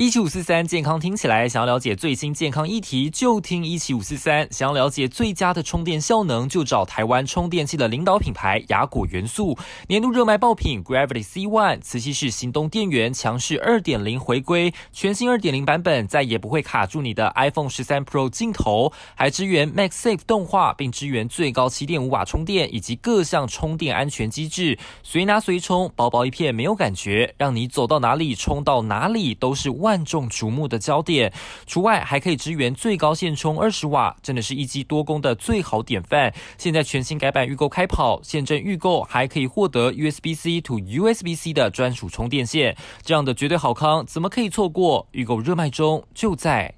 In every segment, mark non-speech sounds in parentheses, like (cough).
一七五四三健康听起来，想要了解最新健康议题就听一七五四三。想要了解最佳的充电效能，就找台湾充电器的领导品牌雅果元素。年度热卖爆品 Gravity C One 磁吸式行动电源，强势二点零回归，全新二点零版本再也不会卡住你的 iPhone 十三 Pro 镜头，还支援 MagSafe 动画，并支援最高七点五瓦充电以及各项充电安全机制，随拿随充，薄薄一片没有感觉，让你走到哪里充到哪里都是万。万众瞩目的焦点，除外还可以支援最高线充二十瓦，真的是一机多功的最好典范。现在全新改版预购开跑，现正预购还可以获得 USB C to USB C 的专属充电线，这样的绝对好康怎么可以错过？预购热卖中，就在。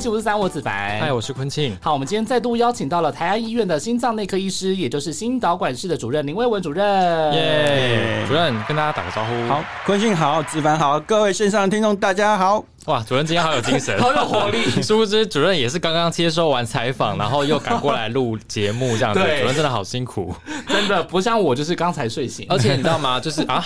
七五四三，我子凡。嗨，我是坤庆。好，我们今天再度邀请到了台安医院的心脏内科医师，也就是心导管室的主任林威文主任。耶，主任跟大家打个招呼。好，坤庆好，子凡好，各位线上听众大家好。哇，主任今天好有精神，(laughs) 好有活力。(laughs) 殊不知，主任也是刚刚接收完采访，然后又赶过来录节目，这样子。主任真的好辛苦，真的不像我，就是刚才睡醒。(laughs) 而且你知道吗？就是啊，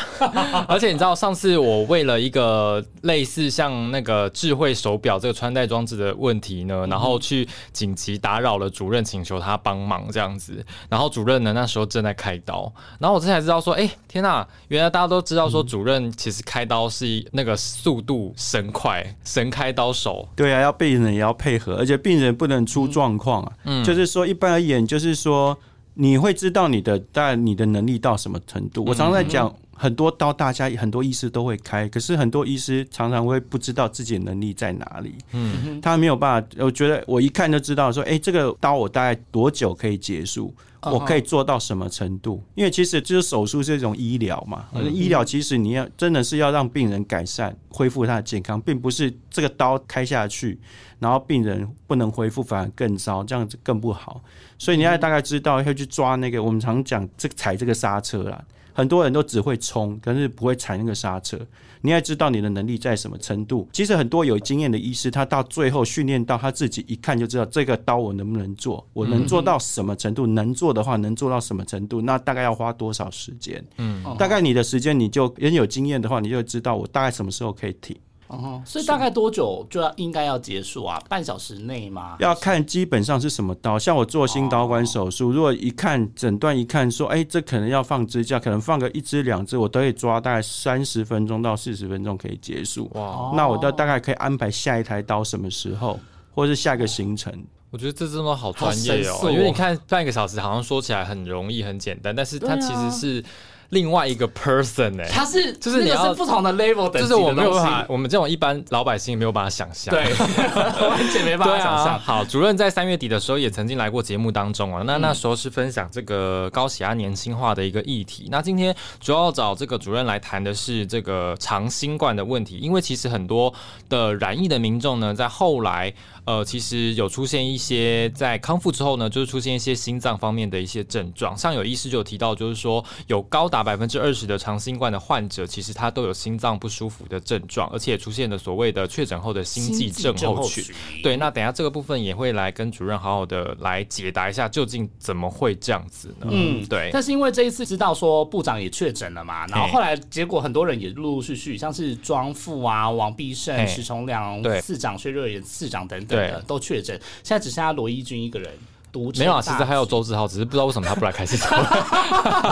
而且你知道，上次我为了一个类似像那个智慧手表这个穿戴装置的问题呢，然后去紧急打扰了主任，请求他帮忙这样子。然后主任呢，那时候正在开刀，然后我这才知道说，哎，天呐，原来大家都知道说，主任其实开刀是那个速度神快。神开刀手，对啊，要病人也要配合，而且病人不能出状况啊。嗯，就是说，一般而言，就是说，你会知道你的但你的能力到什么程度。我常常在讲，很多刀大家很多医师都会开，可是很多医师常常会不知道自己的能力在哪里。嗯，他没有办法。我觉得我一看就知道，说，哎，这个刀我大概多久可以结束？我可以做到什么程度？因为其实就是手术是一种医疗嘛，医疗其实你要真的是要让病人改善、恢复他的健康，并不是这个刀开下去，然后病人不能恢复，反而更糟，这样子更不好。所以你要大概知道要去抓那个，我们常讲这个踩这个刹车啦。很多人都只会冲，可是不会踩那个刹车。你要知道你的能力在什么程度。其实很多有经验的医师，他到最后训练到他自己一看就知道这个刀我能不能做，我能做到什么程度，能做的话能做到什么程度，那大概要花多少时间？嗯，大概你的时间你就人有经验的话，你就知道我大概什么时候可以停。哦，所以大概多久就要应该要结束啊？半小时内吗？要看基本上是什么刀，像我做心导管手术，如果一看诊断一看说，哎，这可能要放支架，可能放个一支两支，我都可以抓大概三十分钟到四十分钟可以结束。哇，那我都大概可以安排下一台刀什么时候，或者是下一个行程。我觉得这真的好专业哦，因为你看半个小时好像说起来很容易很简单，但是它其实是。另外一个 person 哎，他是就是你要不同的 level 的，就是我没有办法，我们这种一般老百姓没有办法想象，对，(laughs) 完全没办法想象。好，主任在三月底的时候也曾经来过节目当中啊，那那时候是分享这个高血压年轻化的一个议题。那今天主要找这个主任来谈的是这个长新冠的问题，因为其实很多的染疫的民众呢，在后来。呃，其实有出现一些在康复之后呢，就是出现一些心脏方面的一些症状。像有医师就有提到，就是说有高达百分之二十的长新冠的患者，其实他都有心脏不舒服的症状，而且出现了所谓的确诊后的心悸症候群。对，那等下这个部分也会来跟主任好好的来解答一下，究竟怎么会这样子呢？嗯，对。但是因为这一次知道说部长也确诊了嘛，然后后来结果很多人也陆陆续续，像是庄富啊、王必胜、石崇良、市长薛瑞元市长等等。对，都确诊，现在只剩下罗伊军一个人独没有啊，其实还有周志浩，只是不知道为什么他不来开始场。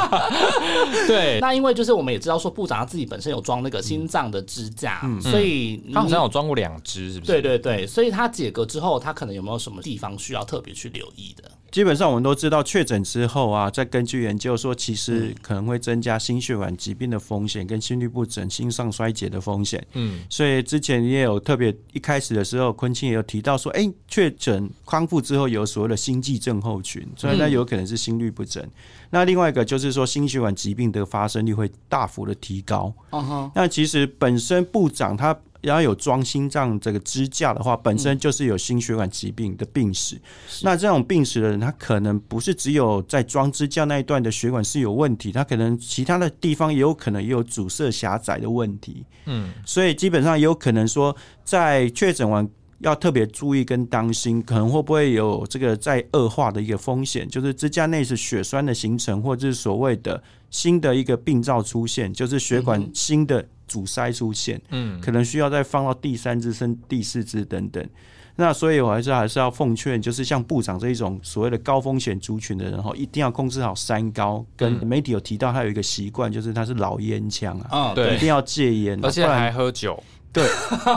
(laughs) 对，那因为就是我们也知道说部长他自己本身有装那个心脏的支架，所以他好像有装过两支，是不是？对对对，所以他解隔之后，他可能有没有什么地方需要特别去留意的？基本上我们都知道，确诊之后啊，再根据研究说，其实可能会增加心血管疾病的风险，跟心律不整、心脏衰竭的风险。嗯，所以之前也有特别一开始的时候，昆清也有提到说，哎，确诊康复之后有所谓的心悸。际症候群，所以那有可能是心律不整。那另外一个就是说，心血管疾病的发生率会大幅的提高。那其实本身部长他。要有装心脏这个支架的话，本身就是有心血管疾病的病史。那这种病史的人，他可能不是只有在装支架那一段的血管是有问题，他可能其他的地方也有可能也有阻塞狭窄的问题。嗯，所以基本上也有可能说，在确诊完要特别注意跟当心，可能会不会有这个在恶化的一个风险，就是支架内是血栓的形成，或者是所谓的新的一个病灶出现，就是血管新的。阻塞出现，嗯，可能需要再放到第三支、升第四支等等。那所以我还是还是要奉劝，就是像部长这一种所谓的高风险族群的人哈，一定要控制好三高。跟媒体有提到，他有一个习惯，就是他是老烟枪啊，对，一定要戒烟，而且还喝酒。对，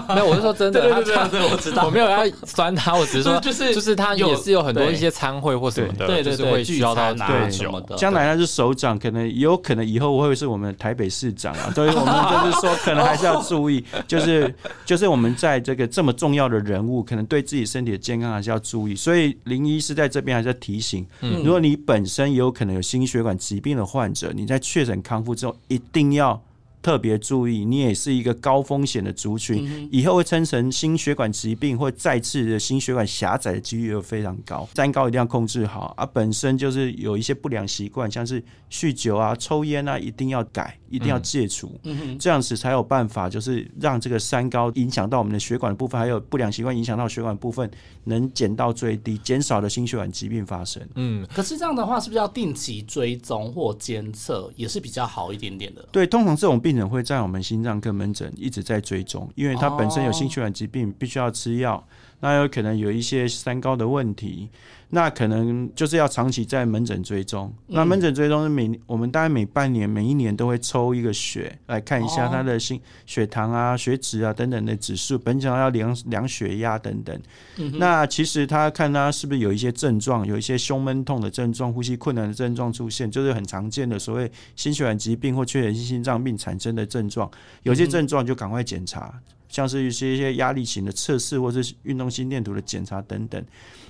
没有，我是说真的，对对对对，我知道，我没有要酸他，我只是说，就是就是他也是有很多一些参会或什么的，就是会需要到对什么的。将来他是首长，可能也有可能以后会是我们台北市长啊，所以我们就是说，可能还是要注意，就是就是我们在这个这么重要的人物，可能对自己身体的健康还是要注意。所以林医师在这边还是要提醒，如果你本身有可能有心血管疾病的患者，你在确诊康复之后，一定要。特别注意，你也是一个高风险的族群，以后会生成心血管疾病或再次的心血管狭窄的几率又非常高。三高一定要控制好啊！本身就是有一些不良习惯，像是酗酒啊、抽烟啊，一定要改，一定要戒除。这样子才有办法，就是让这个三高影响到我们的血管的部分，还有不良习惯影响到血管部分，能减到最低，减少的心血管疾病发生。嗯，可是这样的话，是不是要定期追踪或监测，也是比较好一点点的？对，通常这种病。人会在我们心脏科门诊一直在追踪，因为他本身有心血管疾病，必须要吃药。那有可能有一些三高的问题，那可能就是要长期在门诊追踪。那门诊追踪是每我们大概每半年、每一年都会抽一个血来看一下他的心血糖啊、血脂啊等等的指数，本想要量量血压等等。那其实他看他是不是有一些症状，有一些胸闷痛的症状、呼吸困难的症状出现，就是很常见的所谓心血管疾病或缺血性心脏病产生的症状。有些症状就赶快检查。像是一些一些压力型的测试，或是运动心电图的检查等等，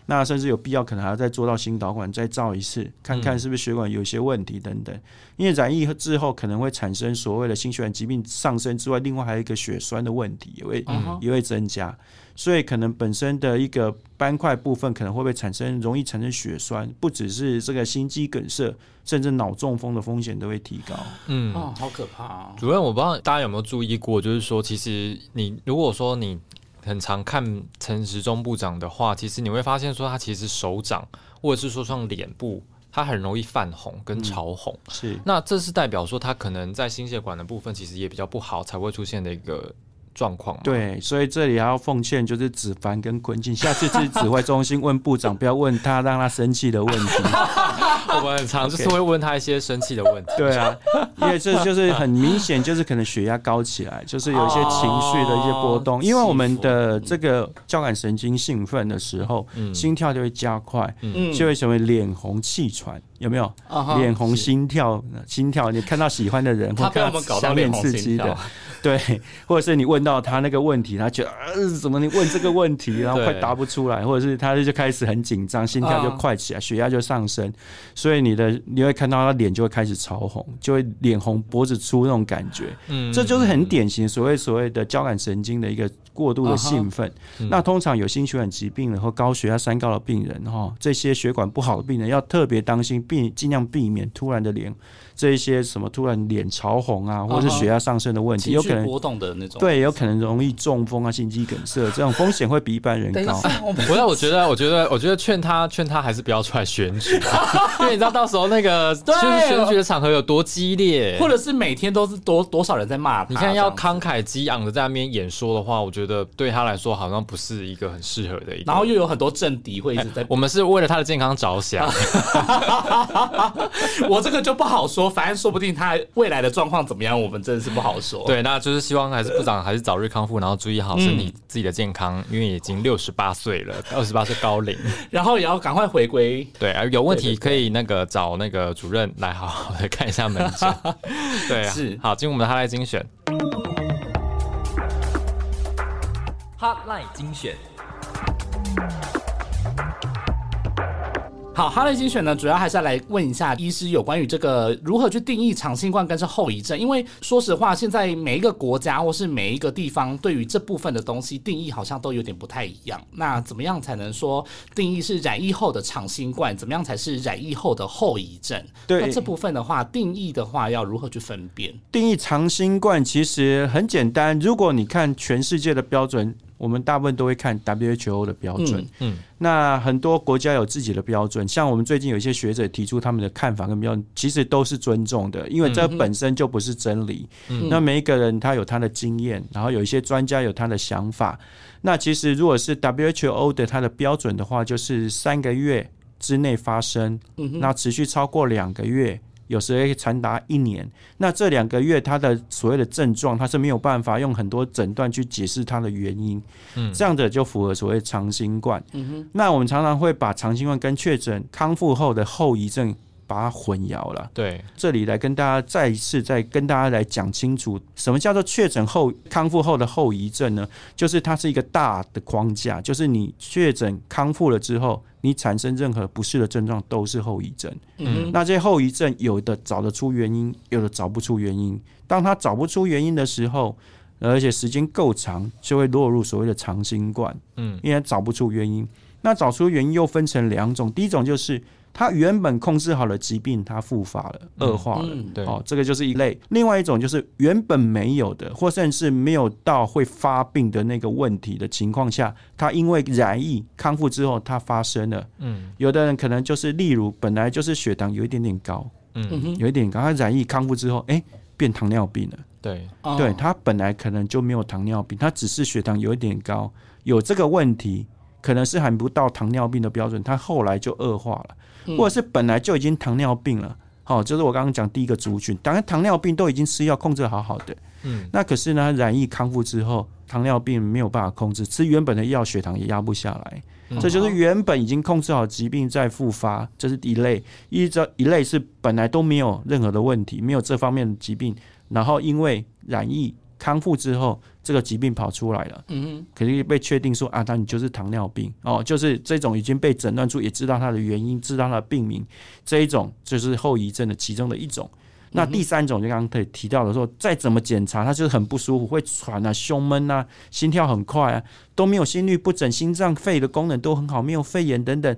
那甚至有必要可能还要再做到心导管再照一次，看看是不是血管有一些问题等等。因为染疫之后可能会产生所谓的心血管疾病上升之外，另外还有一个血栓的问题也会也会增加。所以可能本身的一个斑块部分可能会不会产生容易产生血栓，不只是这个心肌梗塞，甚至脑中风的风险都会提高。嗯，哦，好可怕啊！主任，我不知道大家有没有注意过，就是说，其实你如果说你很常看陈时中部长的话，其实你会发现说，他其实手掌或者是说像脸部，他很容易泛红跟潮红。是，那这是代表说他可能在心血管的部分其实也比较不好，才会出现的一个。状况对，所以这里还要奉劝，就是子凡跟坤庆，(laughs) 下次去指挥中心问部长，不要问他让他生气的问题。(laughs) 我们很常就是会问他一些生气的问题。对啊，因为这 (laughs) 就是很明显，就是可能血压高起来，就是有一些情绪的一些波动。因为我们的这个交感神经兴奋的时候，心跳就会加快，就会成为脸红气喘。有没有？脸红、心跳、心跳？你看到喜欢的人，或看到想脸刺激的，对，(laughs) 或者是你问到他那个问题，他觉得呃，怎么你问这个问题，(laughs) 然后快答不出来，或者是他就开始很紧张，心跳就快起来，血压就上升，所以你的你会看到他脸就会开始潮红，就会脸红脖子粗那种感觉，嗯，这就是很典型所谓所谓的交感神经的一个。过度的兴奋，那通常有心血管疾病的或高血压、三高的病人，哈，这些血管不好的病人要特别当心，避尽量避免突然的脸。这一些什么突然脸潮红啊，或者是血压上升的问题，有可能波动的那种，对，有可能容易中风啊、心肌梗塞这种风险会比一般人高。(laughs) 不要，我觉得，我觉得，我觉得劝他，劝他还是不要出来选举，(laughs) 因为你知道到时候那个就是选举的场合有多激烈，或者是每天都是多多少人在骂他。你看要慷慨激昂的在那边演说的话，我觉得对他来说好像不是一个很适合的。一然后又有很多政敌会一直在，我们是为了他的健康着想。(laughs) 我这个就不好说。反正说不定他未来的状况怎么样，我们真的是不好说。对，那就是希望还是部长还是早日康复，然后注意好身体自己的健康，因为已经六十八岁了，二十八岁高龄，(laughs) 然后也要赶快回归。对，有问题可以那个找那个主任来好好的看一下门诊。(laughs) 对，是好，进入我们的哈赖精选。哈赖精选。好，哈雷精选呢，主要还是要来问一下医师有关于这个如何去定义长新冠跟是后遗症，因为说实话，现在每一个国家或是每一个地方对于这部分的东西定义好像都有点不太一样。那怎么样才能说定义是染疫后的长新冠？怎么样才是染疫后的后遗症？对，那这部分的话，定义的话要如何去分辨？定义长新冠其实很简单，如果你看全世界的标准。我们大部分都会看 WHO 的标准，嗯，那很多国家有自己的标准，像我们最近有一些学者提出他们的看法跟标准，其实都是尊重的，因为这本身就不是真理。那每一个人他有他的经验，然后有一些专家有他的想法。那其实如果是 WHO 的它的标准的话，就是三个月之内发生，那持续超过两个月。有时会长达一年，那这两个月他的所谓的症状，他是没有办法用很多诊断去解释它的原因，嗯，这样的就符合所谓长新冠。嗯哼，那我们常常会把长新冠跟确诊康复后的后遗症。把它混淆了。对，这里来跟大家再一次再跟大家来讲清楚，什么叫做确诊后康复后的后遗症呢？就是它是一个大的框架，就是你确诊康复了之后，你产生任何不适的症状都是后遗症。嗯，那这些后遗症有的找得出原因，有的找不出原因。当他找不出原因的时候，而且时间够长，就会落入所谓的长新冠。嗯，因为找不出原因。那找出原因又分成两种，第一种就是。他原本控制好了疾病，他复发了，恶化了。对，哦，这个就是一类。另外一种就是原本没有的，或甚至没有到会发病的那个问题的情况下，他因为染疫康复之后，他发生了。嗯，有的人可能就是例如本来就是血糖有一点点高，嗯，有一点高，他染疫康复之后，哎，变糖尿病了。对，对他本来可能就没有糖尿病，他只是血糖有一点高，有这个问题，可能是还不到糖尿病的标准，他后来就恶化了。或者是本来就已经糖尿病了，好，就是我刚刚讲第一个族群，当然糖尿病都已经吃药控制好好的，嗯，那可是呢，染疫康复之后，糖尿病没有办法控制，吃原本的药，血糖也压不下来，这就是原本已经控制好疾病再复发，这是一类，一这一类是本来都没有任何的问题，没有这方面的疾病，然后因为染疫康复之后。这个疾病跑出来了，嗯哼，肯定被确定说啊，那你就是糖尿病哦，就是这种已经被诊断出，也知道它的原因，知道它的病名，这一种就是后遗症的其中的一种。那第三种就刚刚可以提到的说，再怎么检查，他就是很不舒服，会喘啊，胸闷啊，心跳很快啊，都没有心律不整，心脏肺的功能都很好，没有肺炎等等。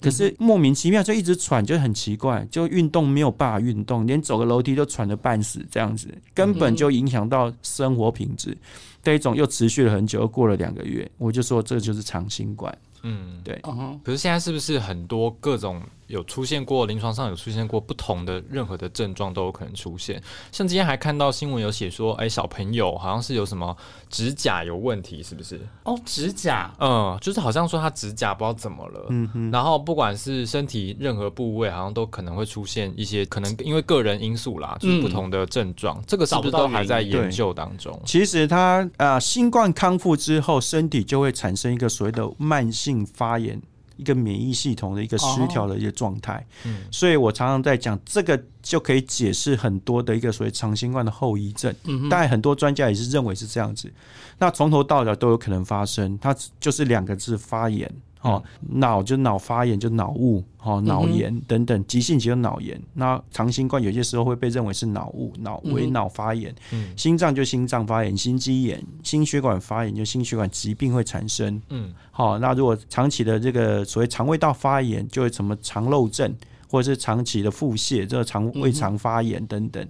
可是莫名其妙就一直喘，就很奇怪，就运动没有办法运动，连走个楼梯都喘得半死，这样子根本就影响到生活品质。这一种又持续了很久，又过了两个月，我就说这就是长新冠。嗯，对。可是现在是不是很多各种？有出现过临床上有出现过不同的任何的症状都有可能出现，像今天还看到新闻有写说，哎，小朋友好像是有什么指甲有问题，是不是？哦，指甲，嗯，就是好像说他指甲不知道怎么了，嗯哼，然后不管是身体任何部位，好像都可能会出现一些可能因为个人因素啦，就是不同的症状，这个是不是都还在研究当中？其实他啊，新冠康复之后，身体就会产生一个所谓的慢性发炎。一个免疫系统的一个失调的一个状态，嗯，所以我常常在讲这个就可以解释很多的一个所谓长新冠的后遗症，嗯，但很多专家也是认为是这样子，那从头到脚都有可能发生，它就是两个字发炎。哦，脑就脑发炎，就脑雾，哦，脑炎等等，急性期的脑炎。那长新冠有些时候会被认为是脑雾、脑为脑发炎。嗯，心脏就心脏发炎，心肌炎、心血管发炎就心血管疾病会产生。嗯，好，那如果长期的这个所谓肠胃道发炎，就会什么肠漏症，或者是长期的腹泻，这个肠胃肠发炎等等。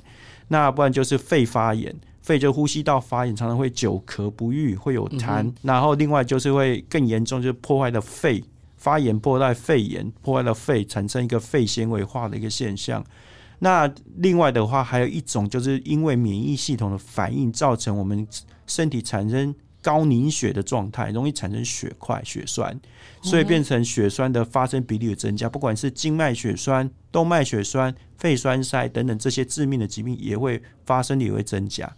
那不然就是肺发炎。肺就呼吸道发炎，常常会久咳不愈，会有痰。然后另外就是会更严重，就是破坏了肺发炎，破坏肺炎，破坏了肺，产生一个肺纤维化的一个现象。那另外的话，还有一种就是因为免疫系统的反应，造成我们身体产生高凝血的状态，容易产生血块、血栓，所以变成血栓的发生比例的增加。不管是静脉血栓、动脉血栓、肺栓塞等等这些致命的疾病，也会发生，也会增加。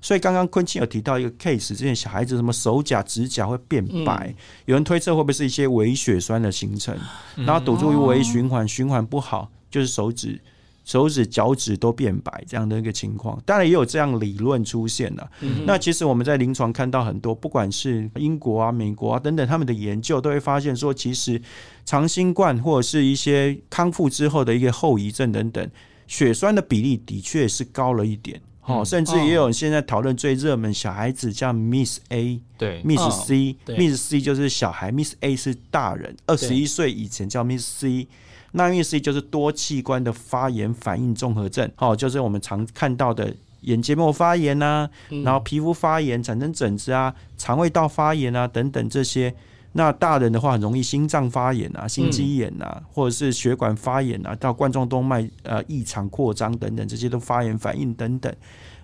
所以刚刚坤庆有提到一个 case，这些小孩子什么手甲、指甲会变白，有人推测会不会是一些微血栓的形成，然后堵住微循环，循环不好，就是手指手指、脚趾都变白这样的一个情况。当然也有这样理论出现了。那其实我们在临床看到很多，不管是英国啊、美国啊等等，他们的研究都会发现说，其实长新冠或者是一些康复之后的一个后遗症等等，血栓的比例的确是高了一点。哦，甚至也有现在讨论最热门小孩子叫 Miss A，对，Miss C，Miss C 就是小孩，Miss A 是大人，二十一岁以前叫 Miss C，那 Miss C 就是多器官的发炎反应综合症，哦，就是我们常看到的眼结膜发炎啊，然后皮肤发炎产生疹子啊，肠胃道发炎啊等等这些。那大人的话，很容易心脏发炎啊、心肌炎啊，或者是血管发炎啊，到冠状动脉呃异常扩张等等，这些都发炎反应等等，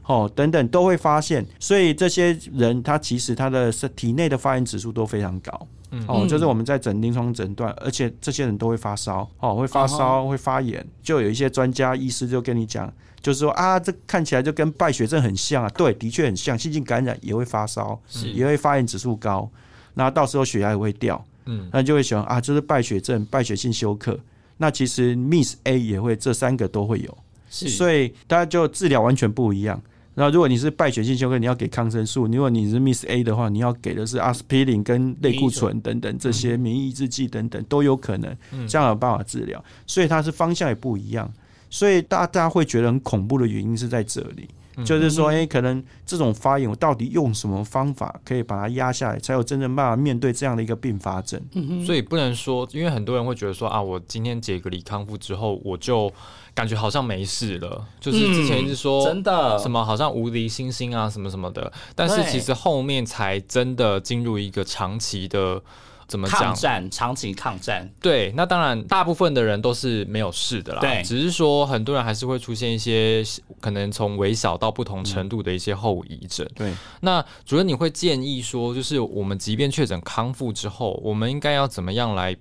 哦，等等都会发现。所以这些人他其实他的体内的发炎指数都非常高，哦，就是我们在诊临床诊断，而且这些人都会发烧，哦，会发烧会发炎，就有一些专家医师就跟你讲，就是说啊，这看起来就跟败血症很像啊，对，的确很像，细菌感染也会发烧，也会发炎指数高。那到时候血压也会掉，嗯，那就会想啊，就是败血症、败血性休克。那其实 Miss A 也会，这三个都会有，是，所以大家就治疗完全不一样。然后如果你是败血性休克，你要给抗生素；如果你是 Miss A 的话，你要给的是阿司匹林跟类固醇等等这些免疫抑制剂等等都有可能，这样有办法治疗。所以它是方向也不一样，所以大大家会觉得很恐怖的原因是在这里。就是说，哎，可能这种发炎，我到底用什么方法可以把它压下来，才有真正办法面对这样的一个并发症？所以不能说，因为很多人会觉得说啊，我今天解隔离康复之后，我就感觉好像没事了。就是之前一直说真的什么好像无敌星星啊，什么什么的，但是其实后面才真的进入一个长期的。怎么抗战？长期抗战。对，那当然，大部分的人都是没有事的啦。对，只是说很多人还是会出现一些可能从微小到不同程度的一些后遗症。对，那主任，你会建议说，就是我们即便确诊康复之后，我们应该要怎么样来，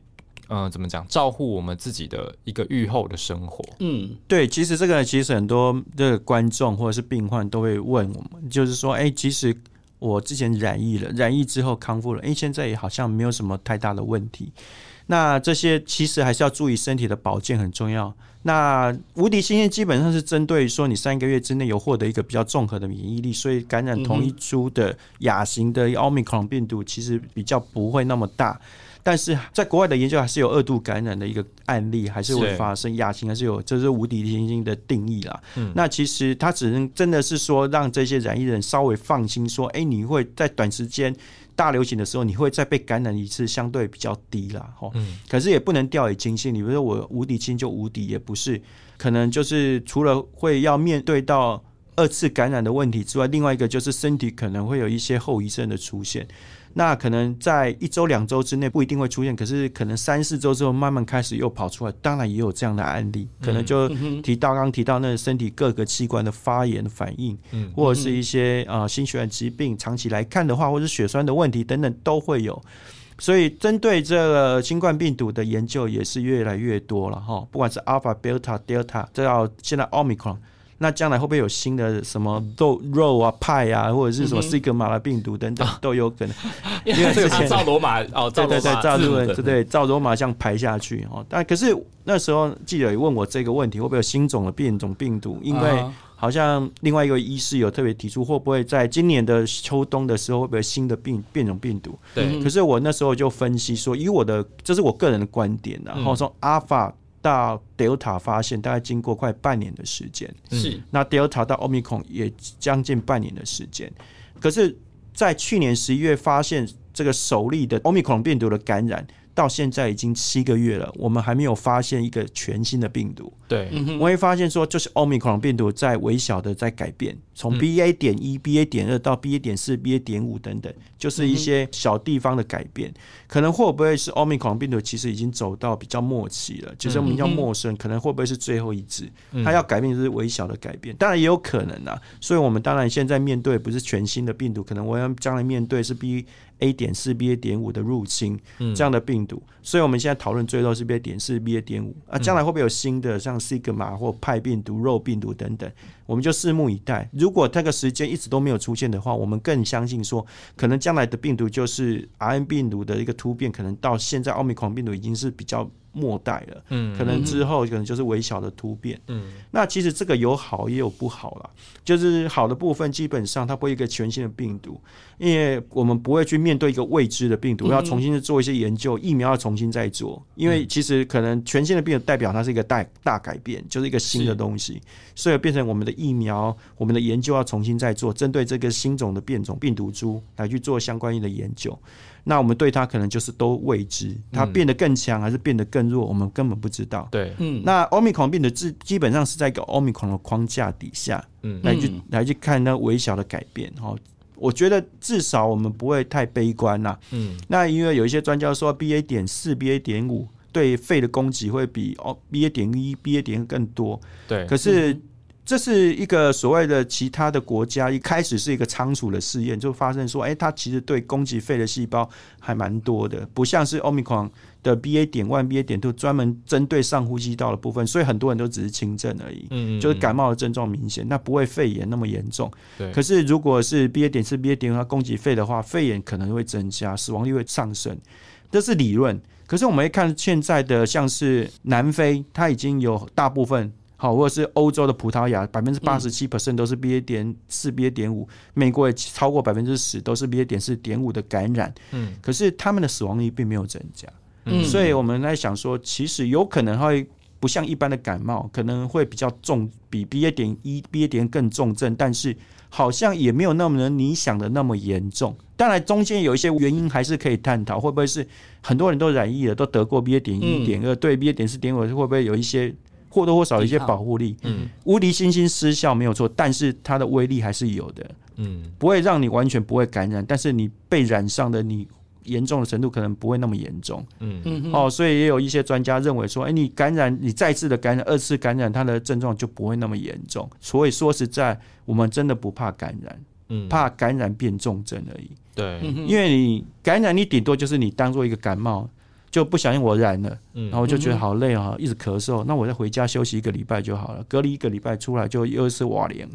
嗯，怎么讲，照顾我们自己的一个愈后的生活？嗯，对，其实这个其实很多的观众或者是病患都会问我们，就是说，哎，其实。我之前染疫了，染疫之后康复了，哎，现在也好像没有什么太大的问题。那这些其实还是要注意身体的保健很重要。那无敌星星基本上是针对说你三个月之内有获得一个比较综合的免疫力，所以感染同一株的亚型的奥密克戎病毒其实比较不会那么大。但是在国外的研究还是有二度感染的一个案例，还是会发生亚型，还是有，这是无敌星星的定义啦。嗯那其实它只能真的是说让这些染疫人稍微放心，说，哎，你会在短时间大流行的时候，你会再被感染一次，相对比较低啦。哈，可是也不能掉以轻心。你比如说我无敌轻就无敌，也不是，可能就是除了会要面对到二次感染的问题之外，另外一个就是身体可能会有一些后遗症的出现。那可能在一周两周之内不一定会出现，可是可能三四周之后慢慢开始又跑出来，当然也有这样的案例，可能就提到刚刚提到那身体各个器官的发炎反应，嗯或者是一些啊心血管疾病，长期来看的话，或者血栓的问题等等都会有。所以针对这个新冠病毒的研究也是越来越多了哈，不管是 Alpha、Beta、Delta，再到现在 Omicron。那将来会不会有新的什么豆肉啊派啊，或者是什么西格玛的病毒等等都有可能？(laughs) 因为之前赵罗马 (laughs) 哦，对对对，赵罗对对赵罗马像排下去哦。但可是那时候记者也问我这个问题，会不会有新种的变种病毒？因为好像另外一个医师有特别提出，会不会在今年的秋冬的时候会不会新的病变种病毒？对。可是我那时候就分析说，以我的这是我个人的观点，然后说阿尔法。到 Delta 发现大概经过快半年的时间，是。那 Delta 到 Omicron 也将近半年的时间，可是，在去年十一月发现这个首例的 Omicron 病毒的感染。到现在已经七个月了，我们还没有发现一个全新的病毒。对，我会发现说，就是奥密克戎病毒在微小的在改变，从 BA 点一、BA 点二到 BA 点四、BA 点五等等，就是一些小地方的改变。可能会不会是奥密克戎病毒其实已经走到比较末期了？其实我们叫陌生，可能会不会是最后一支？它要改变就是微小的改变，当然也有可能啊。所以我们当然现在面对不是全新的病毒，可能我要将来面对是 B。A 点四 B 点五的入侵，这样的病毒，所以我们现在讨论最多是 B 点四 B 点五。啊，将来会不会有新的像 Sigma 或派病毒、肉病毒等等，我们就拭目以待。如果这个时间一直都没有出现的话，我们更相信说，可能将来的病毒就是 R N 病毒的一个突变，可能到现在奥密克戎病毒已经是比较末代了，嗯，可能之后可能就是微小的突变，嗯，那其实这个有好也有不好啦，就是好的部分基本上它不会一个全新的病毒，因为我们不会去面对一个未知的病毒，要重新的做一些研究，疫苗要重新再做，因为其实可能全新的病毒代表它是一个大大改变，就是一个新的东西，所以变成我们的疫苗，我们的研究要重新再做，针对这个新种的变种病毒株来去做相关的研究。那我们对它可能就是都未知，它变得更强还是变得更弱，我们根本不知道。对，嗯，那奥密克戎病毒基基本上是在一个奥密克戎的框架底下，嗯，来去来去看那微小的改变。哈，我觉得至少我们不会太悲观呐。嗯，那因为有一些专家说，B A 点四、B A 点五对肺的攻击会比哦 B A 点一、B A 点更多。对，可是。这是一个所谓的其他的国家一开始是一个仓鼠的试验，就发生说，哎，它其实对攻击肺的细胞还蛮多的，不像是奥密克戎的 BA 点 one、BA 点 two 专门针对上呼吸道的部分，所以很多人都只是轻症而已，嗯，就是感冒的症状明显，那不会肺炎那么严重。对，可是如果是 BA 点四、BA 点五它攻击肺的话，肺炎可能会增加，死亡率会上升，这是理论。可是我们一看现在的像是南非，它已经有大部分。好，或者是欧洲的葡萄牙，百分之八十七 percent 都是 BA 点四、BA 点五，美国也超过百分之十都是 BA 点四点五的感染。嗯，可是他们的死亡率并没有增加。嗯，所以我们在想说，其实有可能会不像一般的感冒，可能会比较重，比 BA 点一、BA 点更重症，但是好像也没有那么你想的那么严重。当然，中间有一些原因还是可以探讨，会不会是很多人都染疫了，都得过 BA 点一点二，对 BA 点四点五会不会有一些？或多或少一些保护力，嗯，无敌星星失效没有错，但是它的威力还是有的，嗯，不会让你完全不会感染，但是你被染上的你严重的程度可能不会那么严重，嗯。嗯，哦，所以也有一些专家认为说，哎，你感染你再次的感染，二次感染，它的症状就不会那么严重，所以说实在，我们真的不怕感染，嗯，怕感染变重症而已，对，因为你感染，你顶多就是你当做一个感冒。就不小心我染了，然后我就觉得好累啊，一直咳嗽。那我再回家休息一个礼拜就好了，隔离一个礼拜出来就又是瓦连。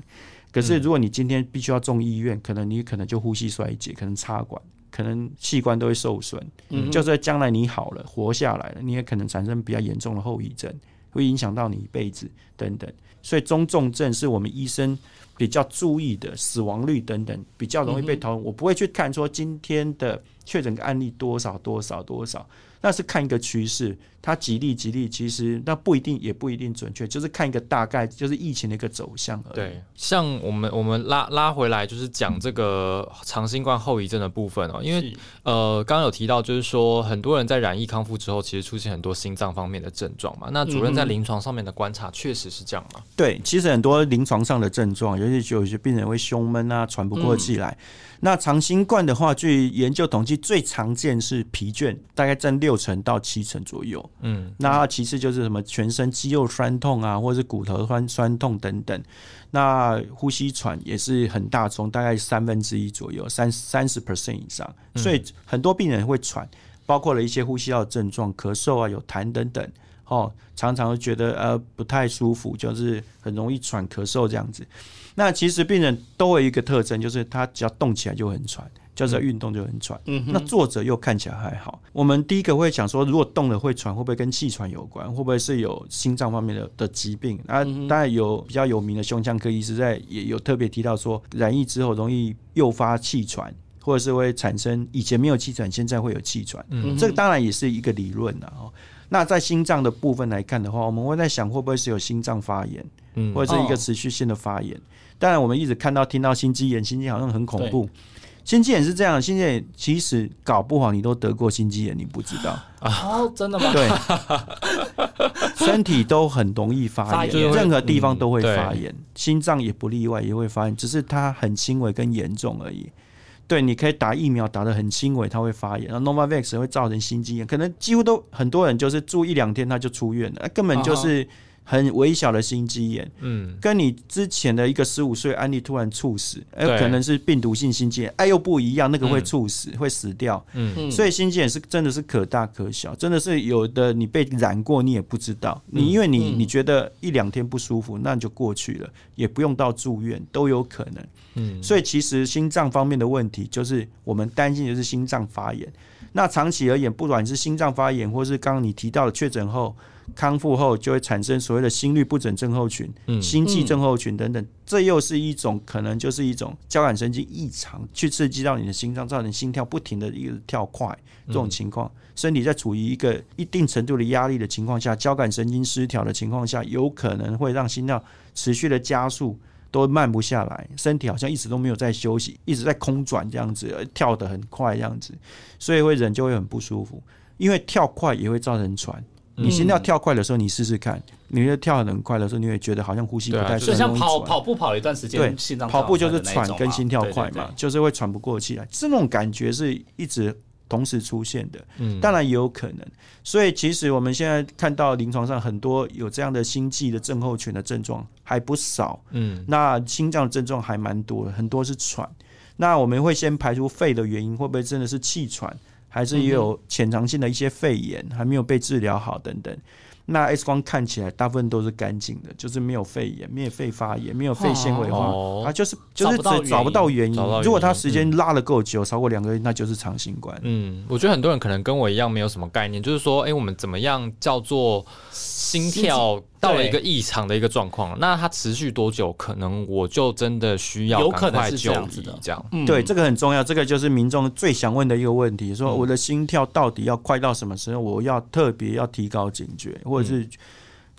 可是如果你今天必须要送医院，可能你可能就呼吸衰竭，可能插管，可能器官都会受损。就算将来你好了，活下来了，你也可能产生比较严重的后遗症，会影响到你一辈子等等。所以中重症是我们医生比较注意的，死亡率等等比较容易被讨论。我不会去看说今天的确诊案例多少多少多少。那是看一个趋势，它吉利吉利，其实那不一定，也不一定准确，就是看一个大概，就是疫情的一个走向而已。对，像我们我们拉拉回来，就是讲这个长新冠后遗症的部分哦，因为呃，刚刚有提到，就是说很多人在染疫康复之后，其实出现很多心脏方面的症状嘛。那主任在临床上面的观察，确实是这样吗？对，其实很多临床上的症状，尤其有些病人会胸闷啊，喘不过气来。那长新冠的话，据研究统计，最常见是疲倦，大概占六成到七成左右。嗯，那其次就是什么全身肌肉酸痛啊，或者是骨头酸酸痛等等。那呼吸喘也是很大宗，大概三分之一左右，三三十 percent 以上。所以很多病人会喘，包括了一些呼吸道症状，咳嗽啊，有痰等等。哦，常常会觉得呃不太舒服，就是很容易喘咳嗽这样子。那其实病人都有一个特征，就是他只要动起来就很喘，就是要运动就很喘。嗯，那坐着又看起来还好。我们第一个会想说，如果动了会喘，会不会跟气喘有关？会不会是有心脏方面的的疾病？啊，当然有比较有名的胸腔科医师在也有特别提到说，染疫之后容易诱发气喘，或者是会产生以前没有气喘，现在会有气喘。嗯，这个当然也是一个理论了哦。那在心脏的部分来看的话，我们会在想会不会是有心脏发炎，嗯，或者是一个持续性的发炎。当然，我们一直看到、听到心肌炎，心肌好像很恐怖。心肌炎是这样，心肌炎其实搞不好你都得过心肌炎，你不知道啊？真的吗？对，(laughs) 身体都很容易发炎，任何地方都会发炎，心脏也不例外，也会发炎，只是它很轻微跟严重而已。对，你可以打疫苗，打的很轻微，它会发炎。然后 Novavax 会造成心肌炎，可能几乎都很多人就是住一两天他就出院了，根本就是。很微小的心肌炎，嗯，跟你之前的一个十五岁案例突然猝死，哎，可能是病毒性心肌炎，哎，又不一样，那个会猝死，会死掉，嗯，所以心肌炎是真的是可大可小，真的是有的你被染过你也不知道，你因为你你觉得一两天不舒服，那就过去了，也不用到住院都有可能，嗯，所以其实心脏方面的问题，就是我们担心的是心脏发炎，那长期而言，不管是心脏发炎，或是刚刚你提到的确诊后。康复后就会产生所谓的心律不整症候群、心悸症候群等等，这又是一种可能就是一种交感神经异常去刺激到你的心脏，造成心跳不停的一个跳快这种情况。身体在处于一个一定程度的压力的情况下，交感神经失调的情况下，有可能会让心跳持续的加速，都慢不下来，身体好像一直都没有在休息，一直在空转这样子，跳得很快这样子，所以会人就会很不舒服，因为跳快也会造成喘。你心跳跳快的时候，你试试看，你跳很快的时候，你会觉得好像呼吸不太顺，就像跑跑步跑一段时间，对，心脏跑步就是喘跟心跳快嘛，就是会喘不过气来，这种感觉是一直同时出现的，嗯，当然也有可能。所以其实我们现在看到临床上很多有这样的心悸的症候群的症状还不少，嗯，那心脏症状还蛮多的，很多是喘。那我们会先排除肺的原因，会不会真的是气喘？还是也有潜藏性的一些肺炎还没有被治疗好等等，那 X 光看起来大部分都是干净的，就是没有肺炎、没有肺发炎、没有肺纤维化，它就是就是找不到原因。如果它时间拉的够久，超过两个月，那就是长新冠。嗯，我觉得很多人可能跟我一样没有什么概念，就是说，哎，我们怎么样叫做心跳？到了一个异常的一个状况，那它持续多久？可能我就真的需要赶快就医，这样。对，这个很重要。这个就是民众最想问的一个问题：说我的心跳到底要快到什么时候？我要特别要提高警觉，或者是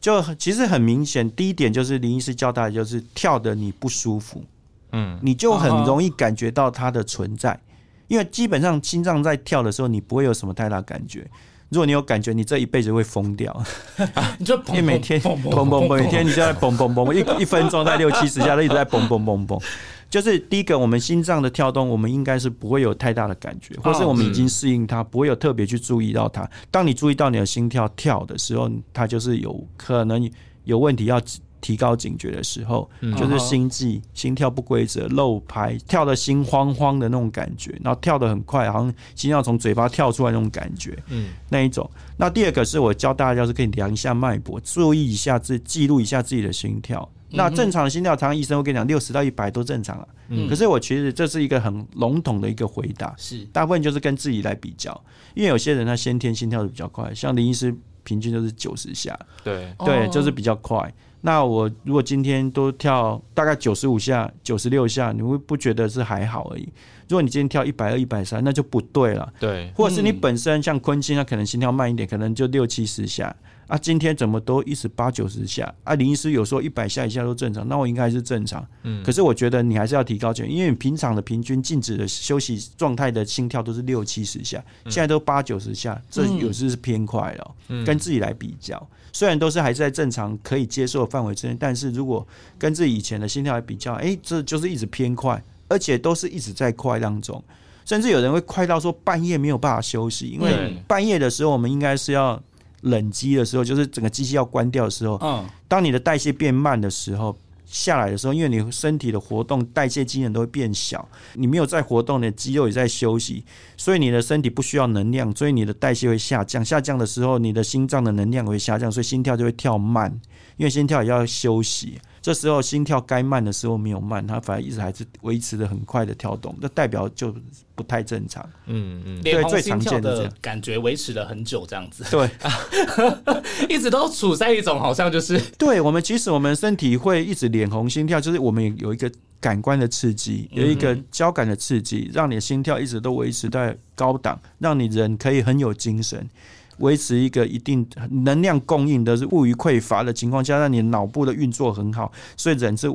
就其实很明显，第一点就是林医师交代，就是跳的你不舒服，嗯，你就很容易感觉到它的存在，因为基本上心脏在跳的时候，你不会有什么太大感觉。如果你有感觉，你这一辈子会疯掉。(laughs) 你就每天嘣嘣嘣，每天你就在嘣嘣嘣，一一分钟在六七十下都一直在嘣嘣嘣嘣。就是第一个，我们心脏的跳动，我们应该是不会有太大的感觉，或是我们已经适应它，不会有特别去注意到它。当你注意到你的心跳跳的时候，它就是有可能有问题要。提高警觉的时候，就是心悸、心跳不规则、漏拍、跳的心慌慌的那种感觉，然后跳得很快，好像心跳从嘴巴跳出来那种感觉，嗯，那一种。那第二个是我教大家是可以量一下脉搏，注意一下自记录一下自己的心跳。那正常的心跳，常常医生会跟你讲六十到一百都正常了。嗯，可是我其实这是一个很笼统的一个回答，是。大部分就是跟自己来比较，因为有些人他先天心跳的比较快，像林医师平均都是九十下，对。对，就是比较快。那我如果今天都跳大概九十五下、九十六下，你会不觉得是还好而已？如果你今天跳一百二、一百三，那就不对了。对，或者是你本身像昆清，他可能心跳慢一点，可能就六七十下。啊，今天怎么都一直八九十下？啊，林医师有时候一百下以下都正常，那我应该是正常。嗯，可是我觉得你还是要提高点，因为你平常的平均静止的休息状态的心跳都是六七十下，现在都八九十下，这有时是偏快了。嗯，跟自己来比较。虽然都是还是在正常可以接受的范围之内，但是如果跟自己以前的心跳来比较，哎，这就是一直偏快，而且都是一直在快当中，甚至有人会快到说半夜没有办法休息，因为半夜的时候我们应该是要冷机的时候，就是整个机器要关掉的时候，嗯，当你的代谢变慢的时候。下来的时候，因为你身体的活动代谢机能都会变小，你没有在活动，的肌肉也在休息，所以你的身体不需要能量，所以你的代谢会下降。下降的时候，你的心脏的能量会下降，所以心跳就会跳慢，因为心跳也要休息。这时候心跳该慢的时候没有慢，它反而一直还是维持的很快的跳动，那代表就不太正常。嗯嗯，对，最常见的感觉维持了很久，这样子。对，(laughs) 一直都处在一种好像就是，(laughs) 对我们其实我们身体会一直脸红心跳，就是我们有一个感官的刺激，有一个交感的刺激，让你的心跳一直都维持在高档，让你人可以很有精神。维持一个一定能量供应的是物于匮乏的情况下，让你脑部的运作很好，所以人是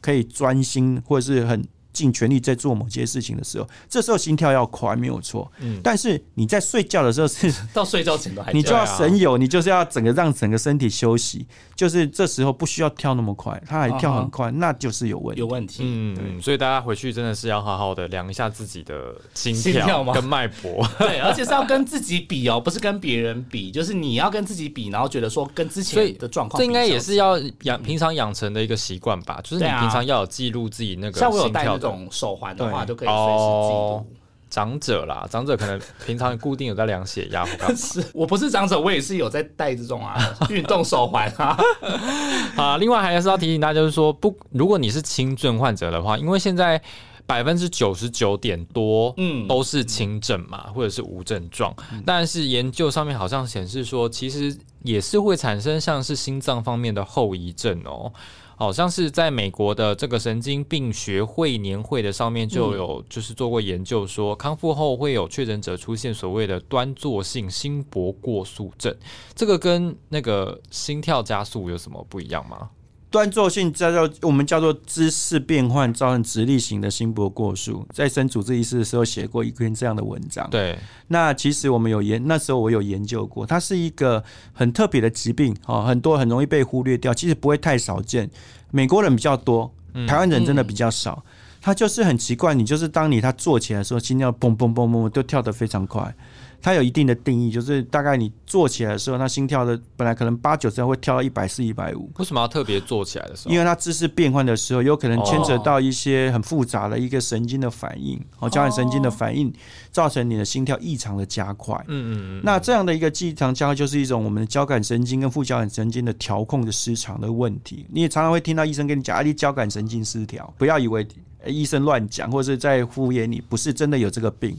可以专心或是很尽全力在做某些事情的时候，这时候心跳要快，没有错。嗯，但是你在睡觉的时候是 (laughs) 到睡觉前都还你就要神游，你就是要整个让整个身体休息，就是这时候不需要跳那么快，它还跳很快，那就是有问题，有问题。嗯，所以大家回去真的是要好好的量一下自己的心跳跟脉搏，(laughs) 对，而且是要跟自己比哦，不是跟别人比，就是你要跟自己比，然后觉得说跟之前的状况，这应该也是要养平常养成的一个习惯吧，就是你平常要有记录自己那个心跳。这种手环的话，就可以随时记录。长者啦，长者可能平常固定有在量血压。(laughs) 是我不是长者，我也是有在戴这种啊 (laughs) 运动手环啊。(laughs) 啊，另外还是要提醒大家，就是说不，如果你是轻症患者的话，因为现在百分之九十九点多，嗯，都是轻症嘛，或者是无症状。但是研究上面好像显示说，其实也是会产生像是心脏方面的后遗症哦。好像是在美国的这个神经病学会年会的上面就有就是做过研究，说康复后会有确诊者出现所谓的端坐性心搏过速症，这个跟那个心跳加速有什么不一样吗？端坐性叫做我们叫做姿势变换造成直立型的心搏过速，在生主治医师的时候写过一篇这样的文章。对，那其实我们有研，那时候我有研究过，它是一个很特别的疾病哦，很多很容易被忽略掉，其实不会太少见。美国人比较多，台湾人真的比较少。他就是很奇怪，你就是当你他坐起来的时候，心跳砰砰砰砰都跳得非常快。它有一定的定义，就是大概你坐起来的时候，它心跳的本来可能八九十会跳到一百四、一百五。为什么要特别坐起来的时候？因为它姿势变换的时候，有可能牵扯到一些很复杂的一个神经的反应，哦，交感神经的反应，造成你的心跳异常的加快。嗯嗯嗯。那这样的一个异常加快，就是一种我们的交感神经跟副交感神经的调控的失常的问题。你也常常会听到医生跟你讲，啊，你交感神经失调，不要以为医生乱讲，或者是在敷衍你，不是真的有这个病。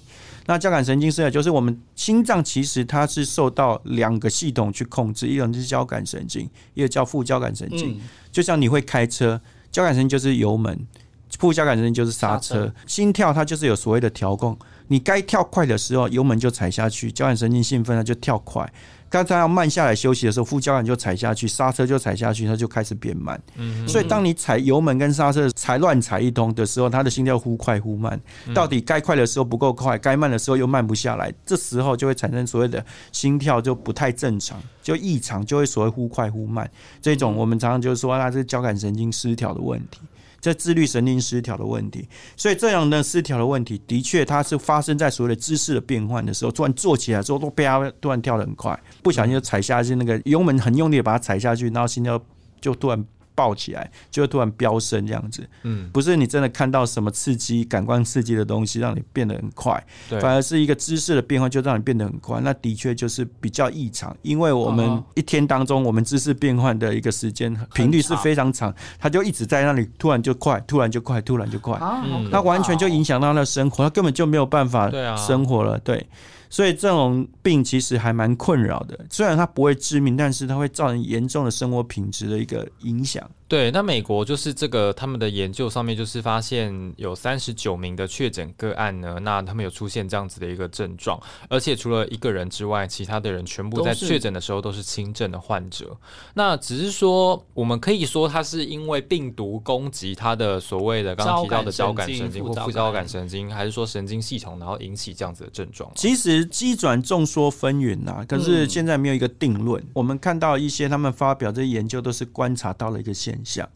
那交感神经失调就是我们心脏其实它是受到两个系统去控制，一种是交感神经，一个叫副交感神经。就像你会开车，交感神经就是油门，副交感神经就是刹车。心跳它就是有所谓的调控，你该跳快的时候，油门就踩下去，交感神经兴奋了就跳快。刚才要慢下来休息的时候，副交感就踩下去，刹车就踩下去，它就开始变慢。嗯，所以当你踩油门跟刹车踩乱踩一通的时候，它的心跳忽快忽慢，到底该快的时候不够快，该慢的时候又慢不下来，这时候就会产生所谓的心跳就不太正常，就异常，就会所谓忽快忽慢。这种我们常常就是说，它是交感神经失调的问题。这自律神经失调的问题，所以这样的失调的问题，的确它是发生在所谓的姿势的变换的时候，突然坐起来之后，都啪，突然跳的很快，不小心就踩下去，那个油门很用力把它踩下去，然后心跳就突然。爆起来就会突然飙升这样子，嗯，不是你真的看到什么刺激、感官刺激的东西让你变得很快，反而是一个姿势的变化就让你变得很快。那的确就是比较异常，因为我们一天当中我们姿势变换的一个时间频率是非常长，它就一直在那里突然就快，突然就快，突然就快，那完全就影响到那生活，他根本就没有办法生活了，对。所以这种病其实还蛮困扰的，虽然它不会致命，但是它会造成严重的生活品质的一个影响。对，那美国就是这个他们的研究上面就是发现有三十九名的确诊个案呢，那他们有出现这样子的一个症状，而且除了一个人之外，其他的人全部在确诊的时候都是轻症的患者。那只是说，我们可以说他是因为病毒攻击他的所谓的刚刚提到的交感神经或副交感神经，还是说神经系统，然后引起这样子的症状？其实机转众说纷纭呐，可是现在没有一个定论。我们看到一些他们发表这些研究，都是观察到了一个现。象，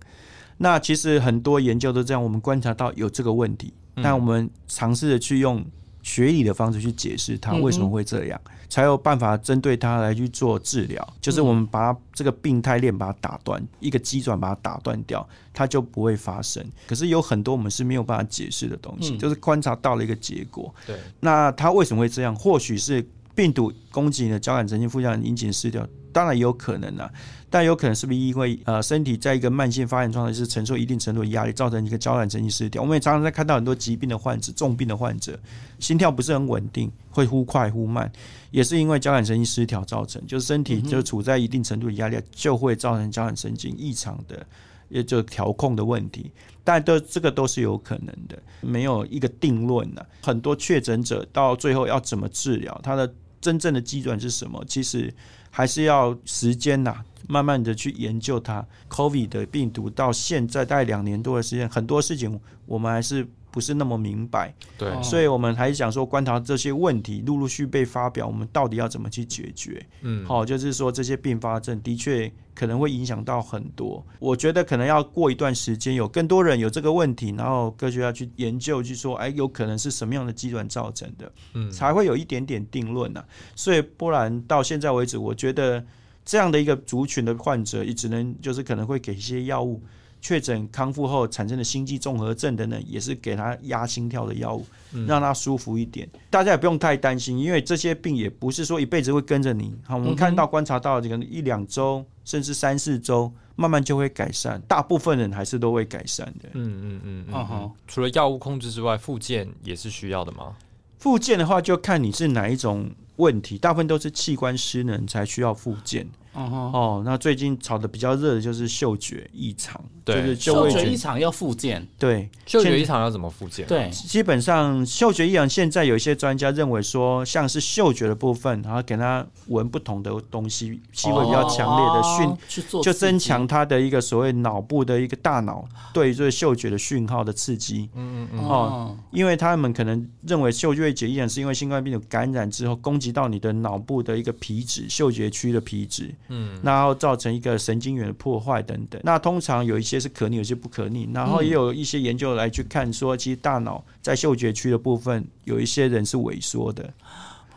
那其实很多研究都这样，我们观察到有这个问题，但我们尝试着去用学理的方式去解释它为什么会这样，才有办法针对它来去做治疗。就是我们把这个病态链把它打断，一个机转把它打断掉，它就不会发生。可是有很多我们是没有办法解释的东西，就是观察到了一个结果。对，那它为什么会这样？或许是病毒攻击你的交感神经副交感引起失调，当然也有可能啊。但有可能是不是因为呃身体在一个慢性发炎状态，是承受一定程度的压力，造成一个交感神经失调。我们也常常在看到很多疾病的患者、重病的患者，心跳不是很稳定，会忽快忽慢，也是因为交感神经失调造成。就是身体就处在一定程度的压力，就会造成交感神经异常的，也就调控的问题。但都这个都是有可能的，没有一个定论呢。很多确诊者到最后要怎么治疗，他的真正的基准是什么？其实还是要时间呐。慢慢的去研究它，COVID 的病毒到现在大概两年多的时间，很多事情我们还是不是那么明白。对，所以我们还是想说，观察这些问题陆陆续被发表，我们到底要怎么去解决？嗯，好，就是说这些并发症的确可能会影响到很多。我觉得可能要过一段时间，有更多人有这个问题，然后科学家去研究，去说，哎，有可能是什么样的机转造成的，嗯，才会有一点点定论呢。所以不然到现在为止，我觉得这样的一个族群的患者，也只能就是可能会给一些药物。确诊康复后产生的心悸综合症等等，也是给他压心跳的药物，让他舒服一点。大家也不用太担心，因为这些病也不是说一辈子会跟着你。好，我们看到观察到这个一两周，甚至三四周，慢慢就会改善。大部分人还是都会改善的。嗯嗯嗯嗯哼。除了药物控制之外，复健也是需要的吗？复健的话，就看你是哪一种问题，大部分都是器官失能才需要复健。哦，那最近炒的比较热的就是嗅觉异常，对，嗅觉异常要复健，对，嗅觉异常要怎么复健？对，基本上嗅觉异常现在有一些专家认为说，像是嗅觉的部分，然后给他闻不同的东西，气味比较强烈的讯，就增强他的一个所谓脑部的一个大脑对这个嗅觉的讯号的刺激。嗯嗯嗯。哦，因为他们可能认为嗅觉异常是因为新冠病毒感染之后攻击到你的脑部的一个皮质嗅觉区的皮质。嗯，然后造成一个神经元的破坏等等。那通常有一些是可逆，有些不可逆。然后也有一些研究来去看说，其实大脑在嗅觉区的部分，有一些人是萎缩的。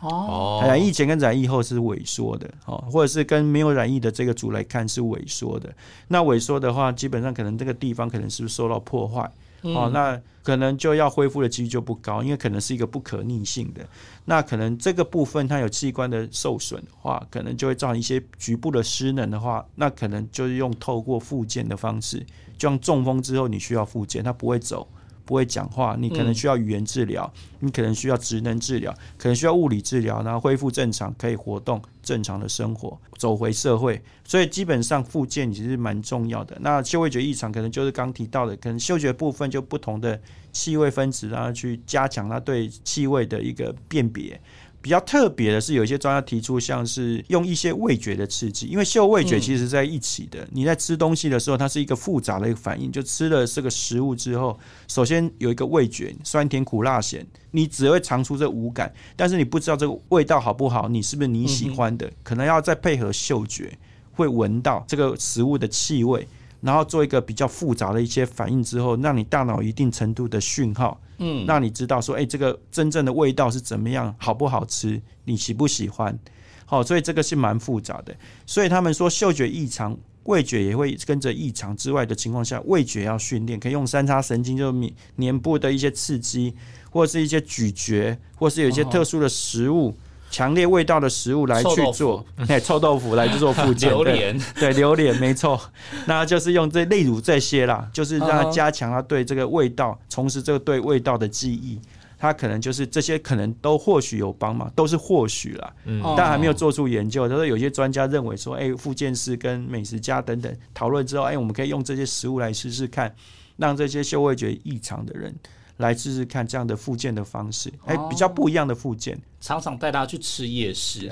哦，染疫前跟染疫后是萎缩的，哦，或者是跟没有染疫的这个组来看是萎缩的。那萎缩的话，基本上可能这个地方可能是不是受到破坏？哦，那可能就要恢复的几率就不高，因为可能是一个不可逆性的。那可能这个部分它有器官的受损的话，可能就会造成一些局部的失能的话，那可能就是用透过复健的方式，就像中风之后你需要复健，它不会走。不会讲话，你可能需要语言治疗，你可能需要职能治疗，可能需要物理治疗，然后恢复正常，可以活动正常的生活，走回社会。所以基本上复健其实蛮重要的。那嗅味觉异常可能就是刚提到的，可能嗅觉部分就不同的气味分子，然后去加强它对气味的一个辨别。比较特别的是，有一些专家提出，像是用一些味觉的刺激，因为嗅味觉其实在一起的。你在吃东西的时候，它是一个复杂的一个反应。就吃了这个食物之后，首先有一个味觉，酸甜苦辣咸，你只会尝出这五感，但是你不知道这个味道好不好，你是不是你喜欢的，可能要再配合嗅觉，会闻到这个食物的气味。然后做一个比较复杂的一些反应之后，让你大脑一定程度的讯号，嗯，让你知道说，哎，这个真正的味道是怎么样，好不好吃，你喜不喜欢？好，所以这个是蛮复杂的。所以他们说，嗅觉异常，味觉也会跟着异常之外的情况下，味觉要训练，可以用三叉神经，就是面黏部的一些刺激，或者是一些咀嚼，或是有一些特殊的食物。强烈味道的食物来去做，哎，臭豆腐来去做附件，榴莲，对，榴莲没错，(laughs) 那就是用这例如这些啦，就是让它加强它对这个味道，重拾这个对味道的记忆，它可能就是这些可能都或许有帮忙，都是或许啦，嗯，但还没有做出研究。他说有些专家认为说，哎，附件师跟美食家等等讨论之后，哎，我们可以用这些食物来试试看，让这些嗅味觉异常的人。来试试看这样的复健的方式，哎，比较不一样的复健。常常带大家去吃夜市，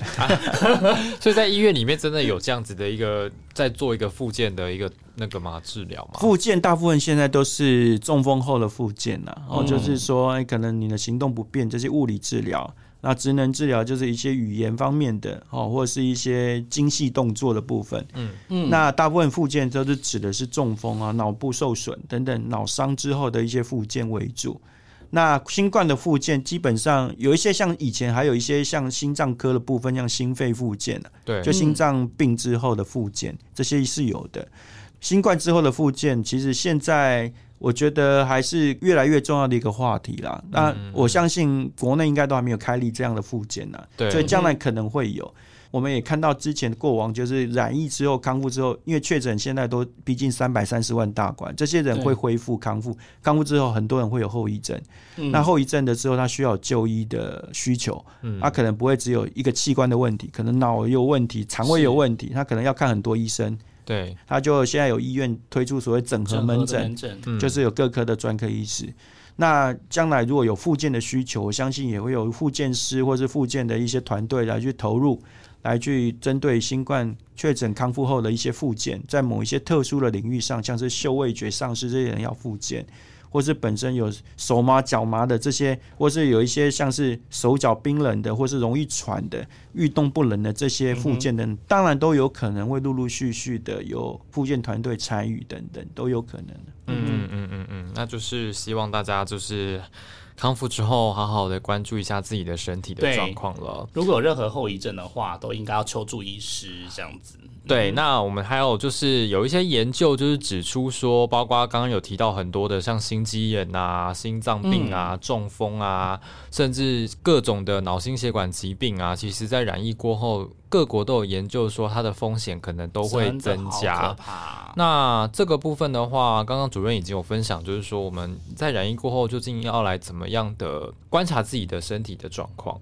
(laughs) 所以在医院里面真的有这样子的一个在做一个复健的一个那个嘛？治疗吗？复健大部分现在都是中风后的复健呐，哦，就是说可能你的行动不便，这些物理治疗。那职能治疗就是一些语言方面的哦，或者是一些精细动作的部分。嗯嗯，那大部分附件都是指的是中风啊、脑部受损等等脑伤之后的一些附件为主。那新冠的附件基本上有一些像以前还有一些像心脏科的部分，像心肺附件对，就心脏病之后的附件，这些是有的。新冠之后的附件，其实现在。我觉得还是越来越重要的一个话题啦。那我相信国内应该都还没有开立这样的附件呢，所以将来可能会有。我们也看到之前过往就是染疫之后康复之后，因为确诊现在都逼近三百三十万大关，这些人会恢复康复，康复之后很多人会有后遗症。那后遗症的之后，他需要就医的需求，他可能不会只有一个器官的问题，可能脑有问题，肠胃有问题，他可能要看很多医生。对，他就现在有医院推出所谓整合门诊，就是有各科的专科医师。那将来如果有复健的需求，我相信也会有复健师或是复健的一些团队来去投入，来去针对新冠确诊康复后的一些复健，在某一些特殊的领域上，像是嗅味觉丧失这些人要复健。或是本身有手麻脚麻的这些，或是有一些像是手脚冰冷的，或是容易喘的、欲动不能的这些附件的，当然都有可能会陆陆续续的有附件团队参与等等，都有可能嗯嗯嗯嗯嗯，那就是希望大家就是。康复之后，好好的关注一下自己的身体的状况了。如果有任何后遗症的话，都应该要求助医师这样子。对，那我们还有就是有一些研究，就是指出说，包括刚刚有提到很多的，像心肌炎啊、心脏病啊、中风啊，甚至各种的脑心血管疾病啊，其实在染疫过后，各国都有研究说它的风险可能都会增加。那这个部分的话，刚刚主任已经有分享，就是说我们在染疫过后，究竟要来怎么样的观察自己的身体的状况？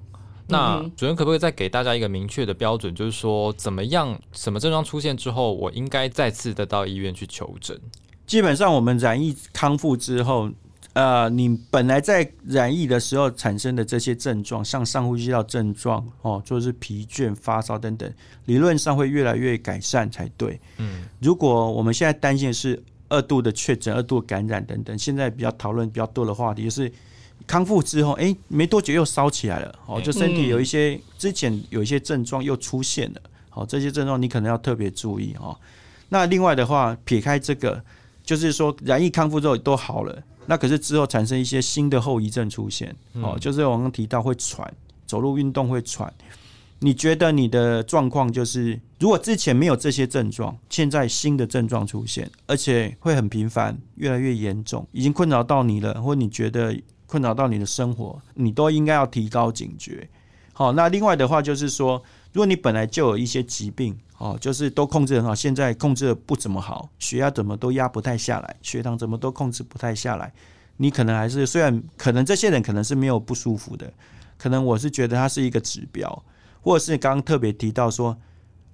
那主任可不可以再给大家一个明确的标准，就是说怎么样、什么症状出现之后，我应该再次的到医院去求诊？基本上，我们染疫康复之后，呃，你本来在染疫的时候产生的这些症状，像上呼吸道症状哦，就是疲倦、发烧等等，理论上会越来越改善才对。嗯，如果我们现在担心的是二度的确诊、二度感染等等，现在比较讨论比较多的话题是。康复之后，哎，没多久又烧起来了，哦，就身体有一些之前有一些症状又出现了，好，这些症状你可能要特别注意哦。那另外的话，撇开这个，就是说染疫康复之后都好了，那可是之后产生一些新的后遗症出现，哦，就是我刚刚提到会喘，走路运动会喘。你觉得你的状况就是，如果之前没有这些症状，现在新的症状出现，而且会很频繁，越来越严重，已经困扰到你了，或你觉得。困扰到你的生活，你都应该要提高警觉。好，那另外的话就是说，如果你本来就有一些疾病，哦，就是都控制很好，现在控制的不怎么好，血压怎么都压不太下来，血糖怎么都控制不太下来，你可能还是虽然可能这些人可能是没有不舒服的，可能我是觉得它是一个指标，或者是刚刚特别提到说，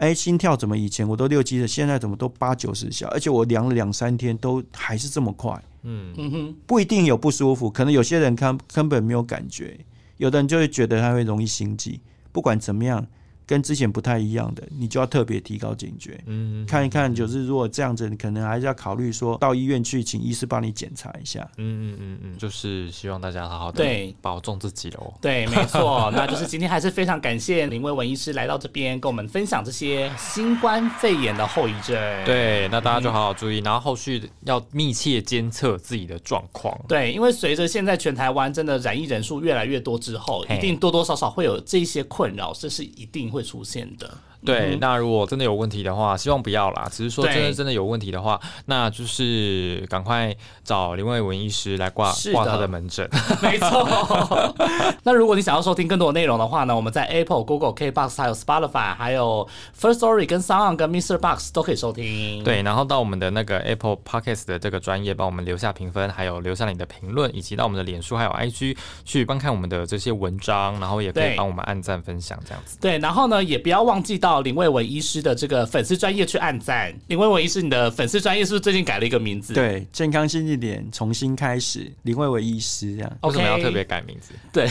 哎，心跳怎么以前我都六七的，现在怎么都八九十下，而且我量了两三天都还是这么快。嗯哼，不一定有不舒服，可能有些人看根本没有感觉，有的人就会觉得他会容易心悸，不管怎么样。跟之前不太一样的，你就要特别提高警觉，嗯，看一看，就是如果这样子，你可能还是要考虑说到医院去，请医师帮你检查一下。嗯嗯嗯嗯，就是希望大家好好的对保重自己喽。对，没错，(laughs) 那就是今天还是非常感谢林威文医师来到这边跟我们分享这些新冠肺炎的后遗症。对，那大家就好好注意，然后后续要密切监测自己的状况。对，因为随着现在全台湾真的染疫人数越来越多之后，一定多多少少会有这些困扰，这是一定会。出现的。对，那如果真的有问题的话，希望不要啦。只是说，真的真的有问题的话，那就是赶快找林卫文医师来挂挂他的门诊。(laughs) 没错。(laughs) 那如果你想要收听更多的内容的话呢，我们在 Apple、Google、K Box、还有 Spotify、还有 First Story、跟 Sound、跟 Mr. Box 都可以收听。对，然后到我们的那个 Apple Podcast 的这个专业，帮我们留下评分，还有留下你的评论，以及到我们的脸书还有 IG 去观看我们的这些文章，然后也可以帮我们按赞分享这样子。对，然后呢，也不要忘记到。到林卫文医师的这个粉丝专业去按赞。林卫文医师，你的粉丝专业是不是最近改了一个名字？对，健康新一点重新开始，林卫文医师这样。为什么要特别改名字？对，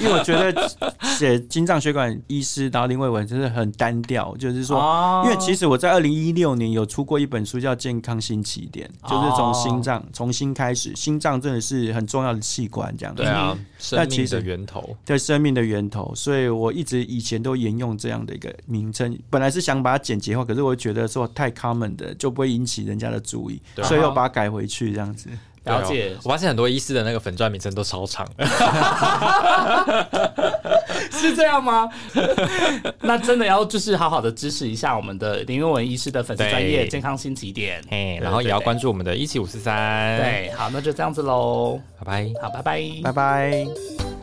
因为我觉得写心脏血管医师，然后林卫文真的很单调。就是说，因为其实我在二零一六年有出过一本书叫《健康新起点》，就是从心脏重新开始。心脏真的是很重要的器官，这样对啊，生命的源头，对生命的源头。所以我一直以前都沿用这样的一个。名称本来是想把它简洁化，可是我觉得说太 common 的就不会引起人家的注意，所以又把它改回去这样子。了解，我发现很多医师的那个粉钻名称都超长，(laughs) 是这样吗？(laughs) 那真的要就是好好的支持一下我们的林文文医师的粉丝专业健康新起点，哎，然后也要关注我们的一七五四三。对，好，那就这样子喽，拜拜，好，拜拜，拜拜。